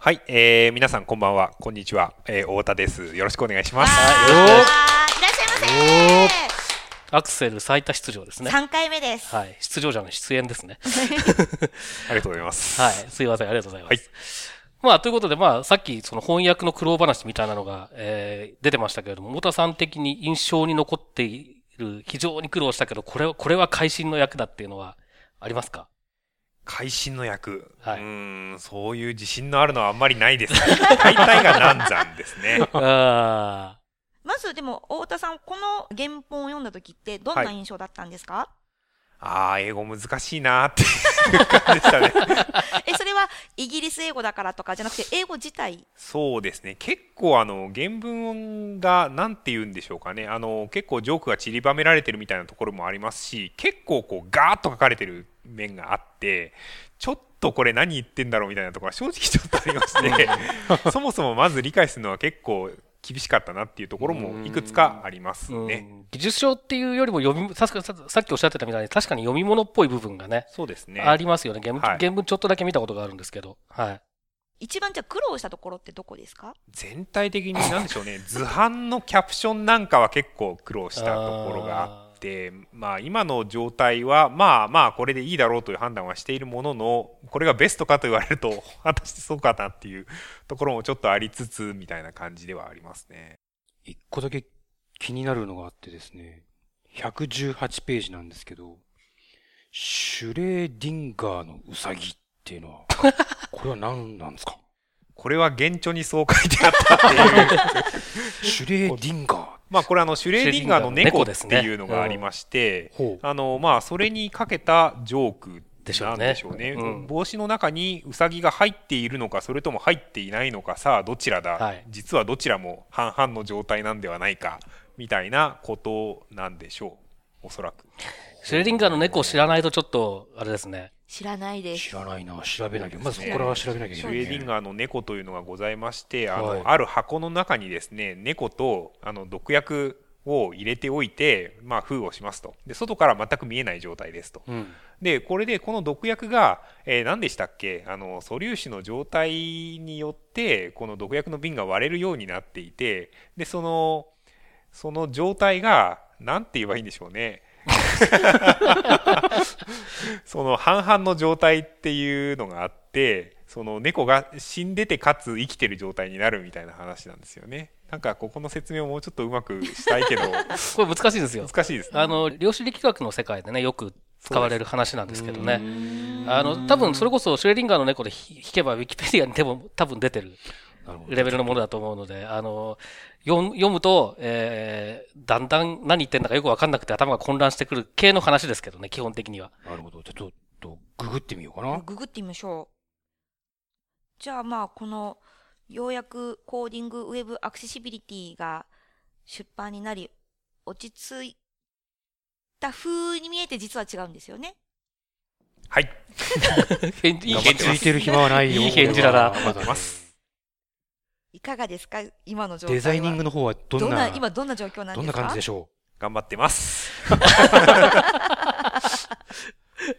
はい、えー、皆さんこんばんは、こんにちは、えー、太田です。よろしくお願いします。よろしくあーいらっしゃいまアクセル最多出場ですせね。3回目です。はい。出場者の出演ですね。ありがとうございます。はい。すいません。ありがとうございます。はいまあ、ということで、まあ、さっき、その翻訳の苦労話みたいなのが、えー出てましたけれども、太田さん的に印象に残っている、非常に苦労したけど、これは、これは会心の役だっていうのは、ありますか？会心の役、はいうーん、そういう自信のあるのはあんまりないですね。大体が難産ですね。あまずでも、太田さん、この原本を読んだ時って、どんな印象だったんですか、あー、英語難しいなーっていう感じでしたね。え、それはイギリス英語だからとかじゃなくて、英語自体？そうですね。結構あの、原文が、なんて言うんでしょうかね。あの、結構ジョークが散りばめられてるみたいなところもありますし、結構こう、ガーッと書かれてる面があって、ちょっとこれ何言ってんだろうみたいなところが正直ちょっとありまして、そもそもまず理解するのは結構厳しかったなっていうところもいくつかありますーね。うん技術書っていうよりも読み、さささっきおっしゃってたみたいに、確かに読み物っぽい部分がね、そうですね。ありますよね。原文、はい原文ちょっとだけ見たことがあるんですけど。はい。一番じゃあ苦労したところってどこですか？全体的に何でしょうね図版のキャプションなんかは結構苦労したところがあってまあ今の状態はまあまあこれでいいだろうという判断はしているもののこれがベストかと言われると 果たしてそうかなっていうところもちょっとありつつみたいな感じではありますね。一個だけ気になるのがあってですね、118ページなんですけど、シュレーディンガーのウサギっていうのは、これは何なんですか？これは原著にそう書いてあったっていう。シュレーディンガー。まあこれあのシュレーディンガーの猫っていうのがありまして。あのまあそれにかけたジョークでしょうねなんでしょうね。うん帽子の中にウサギが入っているのかそれとも入っていないのかさあどちらだ、はい実はどちらも半々の状態なんではないかみたいなことなんでしょうおそらく。シュレディンガーの猫を知らないとちょっと、あれですね。知らないです。知らないな。調べなきゃ。まずこれは調べなきゃいけない、シュレーディンガーの猫というのがございまして、あの、はいある箱の中にですね、猫とあの毒薬を入れておいて、まあ封をしますと。で外から全く見えない状態ですと。うん。で、これでこの毒薬が、えー何でしたっけ？あの、素粒子の状態によって、この毒薬の瓶が割れるようになっていて、で、その、その状態が、なんて言えばいいんでしょうね。その半々の状態っていうのがあって、その猫が死んでてかつ生きてる状態になるみたいな話なんですよね。なんかここの説明をもうちょっとうまくしたいけど、これ難しいですよ。難しいですね。あの、量子力学の世界でね、よく使われる話なんですけどね。あの、多分それこそシュレディンガーの猫でひ弾けば、ウィキペディアにでも多分出てるレベルのものだと思うので、あの、読むと、えー、だんだん何言ってんだかよくわかんなくて頭が混乱してくる系の話ですけどね、基本的には。なるほど。ちょっととググってみようかな。ググってみましょう。じゃあまあ、この、ようやくコーディングウェブアクセシビリティが出版になり、落ち着いた風に見えて実は違うんですよね。はい。いい返事ついてる暇はないよ。いい返事だな俺はまだねますいかがですか？今の状態は。デザイニングの方はどんな、どんな、今どんな状況なんどんなですか感じでしょ頑張ってます。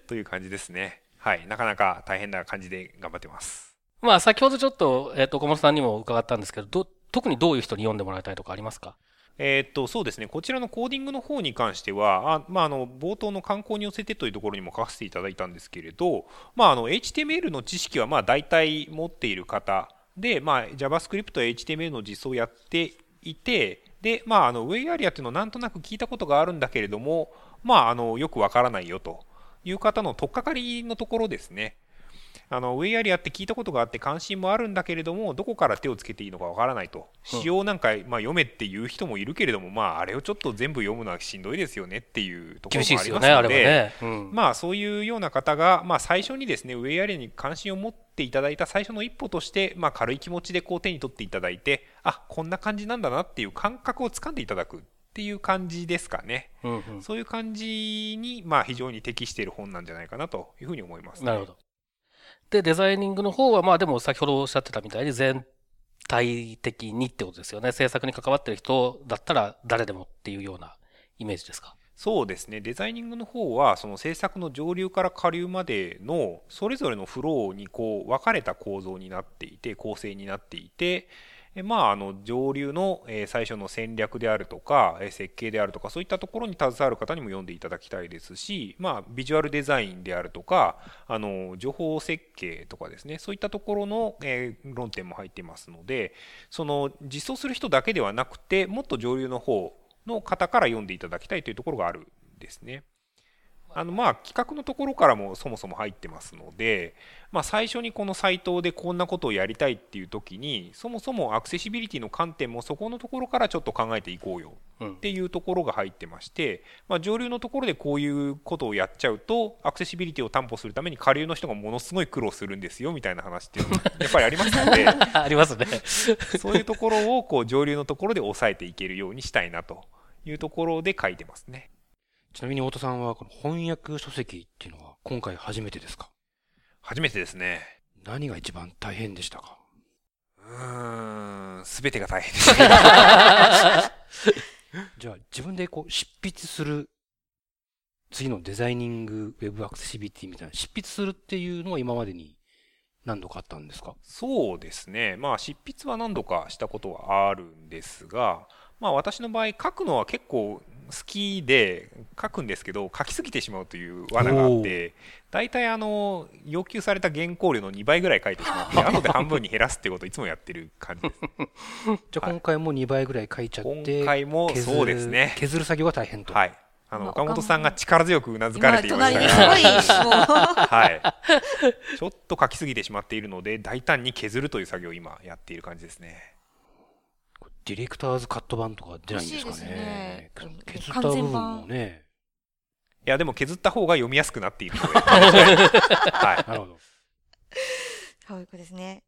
という感じですね。はい。なかなか大変な感じで頑張ってます。まあ、先ほどちょっと、えっ、と、小室さんにも伺ったんですけど、ど、特にどういう人に読んでもらいたいとかありますか？えーっと、そうですね。こちらのコーディングの方に関しては、あまあ、あの、冒頭の観光に寄せてというところにも書かせていただいたんですけれど、まあ、あの、HTML の知識は、まあ、大体持っている方で、まあ、JavaScript、HTML の実装をやっていて、で、まあ、あの、ウェイアリアっていうのをなんとなく聞いたことがあるんだけれども、まあ、あの、よくわからないよという方の取っかかりのところですね。あのウェイアリアって聞いたことがあって関心もあるんだけれどもどこから手をつけていいのかわからないと仕様なんか、まあ、読めっていう人もいるけれども、まあ、あれをちょっと全部読むのはしんどいですよねっていうところもありですよね、あますのでれはね。うん。まあそういうような方が、まあ、最初にですねウェイアリアに関心を持っていただいた最初の一歩として、まあ、軽い気持ちでこう手に取っていただいてあこんな感じなんだなっていう感覚をつかんでいただくっていう感じですかね。うんうんそういう感じに、まあ、非常に適している本なんじゃないかなというふうに思います、なるほど。で、デザイニングの方は、まあでも先ほどおっしゃってたみたいに全体的にってことですよね。制作に関わってる人だったら誰でもっていうようなイメージですか？そうですねデザイニングの方はその制作の上流から下流までのそれぞれのフローにこう分かれた構造になっていて構成になっていてまああの上流の最初の戦略であるとか設計であるとかそういったところに携わる方にも読んでいただきたいですしまあビジュアルデザインであるとかあの情報設計とかですねそういったところの論点も入っていますのでその実装する人だけではなくてもっと上流の方の方から読んでいただきたいというところがあるんですね。あのまあ企画のところからもそもそも入ってますので、まあ、最初にこのサイトでこんなことをやりたいっていう時にそもそもアクセシビリティの観点もそこのところからちょっと考えていこうようんっていうところが入ってまして、まあ、上流のところでこういうことをやっちゃうとアクセシビリティを担保するために下流の人がものすごい苦労するんですよみたいな話っていうのも やっぱりありますので ありますね。そういうところをこう上流のところで抑えていけるようにしたいなというところで書いてますね。ちなみに太田さんはこの翻訳書籍っていうのは今回初めてですか？初めてですね。何が一番大変でしたか？うーん、すべてが大変ですね。じゃあ自分でこう執筆する次のデザイニングウェブアクセシビリティみたいな執筆するっていうのは今までに何度かあったんですか？そうですね。まあ執筆は何度かしたことはあるんですが、まあ私の場合書くのは結構好きで書くんですけど書きすぎてしまうという罠があって大体あの要求された原稿料の2倍ぐらい書いてしまって後で半分に減らすってことをいつもやってる感じです。じゃあ今回も2倍ぐらい書いちゃって、今回も削るそうですね。削る作業が大変と。はい。あのまあ岡本さんが力強くうなずかれていま隣したにがはい。ちょっと書きすぎてしまっているので、大胆に削るという作業を今やっている感じですね。ディレクターズカット版とか出ないんですかねね削った部分もね。いや、でも削った方が読みやすくなっているので。はなるほど。そういうことですね。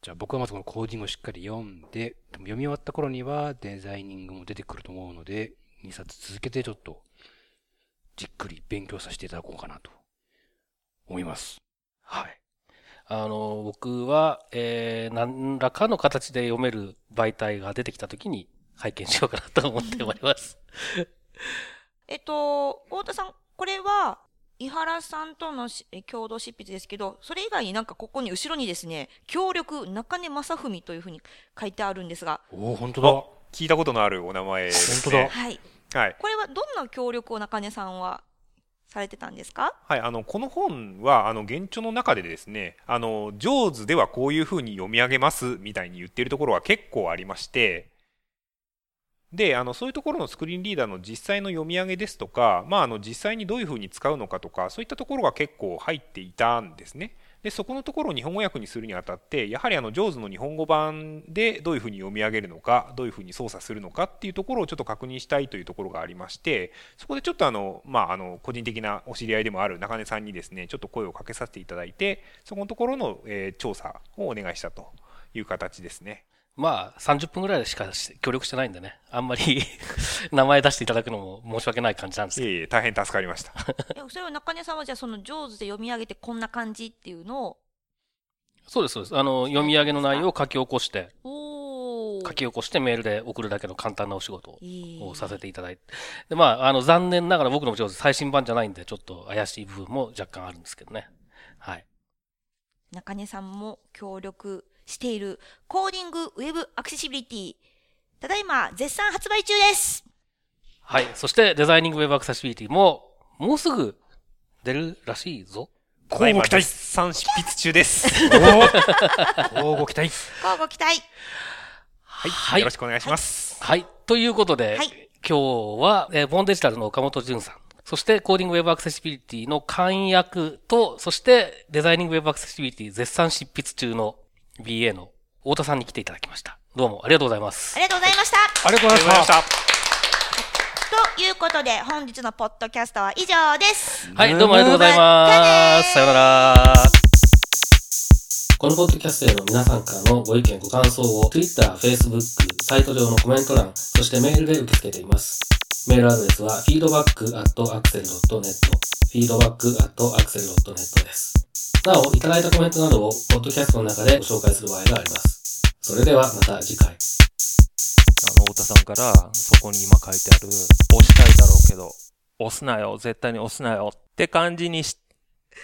じゃあ僕はまずこのコーディングをしっかり読んで、でも読み終わった頃にはデザイニングも出てくると思うので、2冊続けてちょっとじっくり勉強させていただこうかなと思います。はい。あの、僕は、えー、何らかの形で読める媒体が出てきたときに拝見しようかなと思っております。えっと、太田さん、これは、伊原さんとのしえ共同執筆ですけど、それ以外になんかここに後ろにですね、協力中根正文というふうに書いてあるんですが、おお本当い。だ。お聞いたことのあるお名前です、本当だね。はい。はい。これはどんな協力を中根さんはされてたんですか？はい、あのこの本はあの原著の中でですねあの「上手ではこういうふうに読み上げます」みたいに言ってるところは結構ありましてであのそういうところのスクリーンリーダーの実際の読み上げですとか、まあ、あの実際にどういうふうに使うのかとかそういったところが結構入っていたんですね。でそこのところを日本語訳にするにあたってやはりあの JAWS の日本語版でどういうふうに読み上げるのかどういうふうに操作するのかっていうところをちょっと確認したいというところがありましてそこでちょっとあの、まあ、あの個人的なお知り合いでもある中根さんにですねちょっと声をかけさせていただいてそこのところの、えー調査をお願いしたという形ですね。まあ、30分ぐらいしか協力してないんでね。あんまり 名前出していただくのも申し訳ない感じなんですけど。いえいえ大変助かりました。えそれを中根さんはじゃあその上手で読み上げてこんな感じっていうのを、そうです、そうです。あの、読み上げの内容を書き起こして、書き起こしてメールで送るだけの簡単なお仕事をさせていただいて。で、まあ、あの、残念ながら僕の上手最新版じゃないんで、ちょっと怪しい部分も若干あるんですけどね。はい。中根さんも協力しているコーディングウェブアクセシビリティ。ただいま絶賛発売中です。はい。そして、デザイニングウェブアクセシビリティも、もうすぐ出るらしいぞ。ただいま乞うご期待絶賛執筆中です。おおご期待。乞うご期待。はい、はいよろしくお願いします。はい。ということで、はい今日は、えーボンデジタルの岡本淳さん、そしてコーディングウェブアクセシビリティの簡約と、そしてデザイニングウェブアクセシビリティ絶賛執筆中の BA の太田さんに来ていただきました。どうもありがとうございますあ。りがとうございました。ありがとうございました。ということで、本日のポッドキャストは以上です。はい、どうもありがとうございます。さようなら。このポッドキャストへの皆さんからのご意見、ご感想を Twitter、Facebook、サイト上のコメント欄、そしてメールで受け付けています。メールアドレスは feedback.axel.net feedback.axel.net です。なお、いただいたコメントなどをポッドキャストの中でご紹介する場合があります。それではまた次回。あの、太田さんから、そこに今書いてある、押したいだろうけど、押すなよ、絶対に押すなよって感じにし、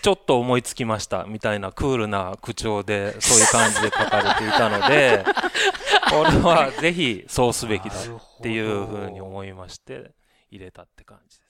ちょっと思いつきました、みたいなクールな口調で、そういう感じで書かれていたので、これはぜひそうすべきだっていうふうに思いまして、入れたって感じですね。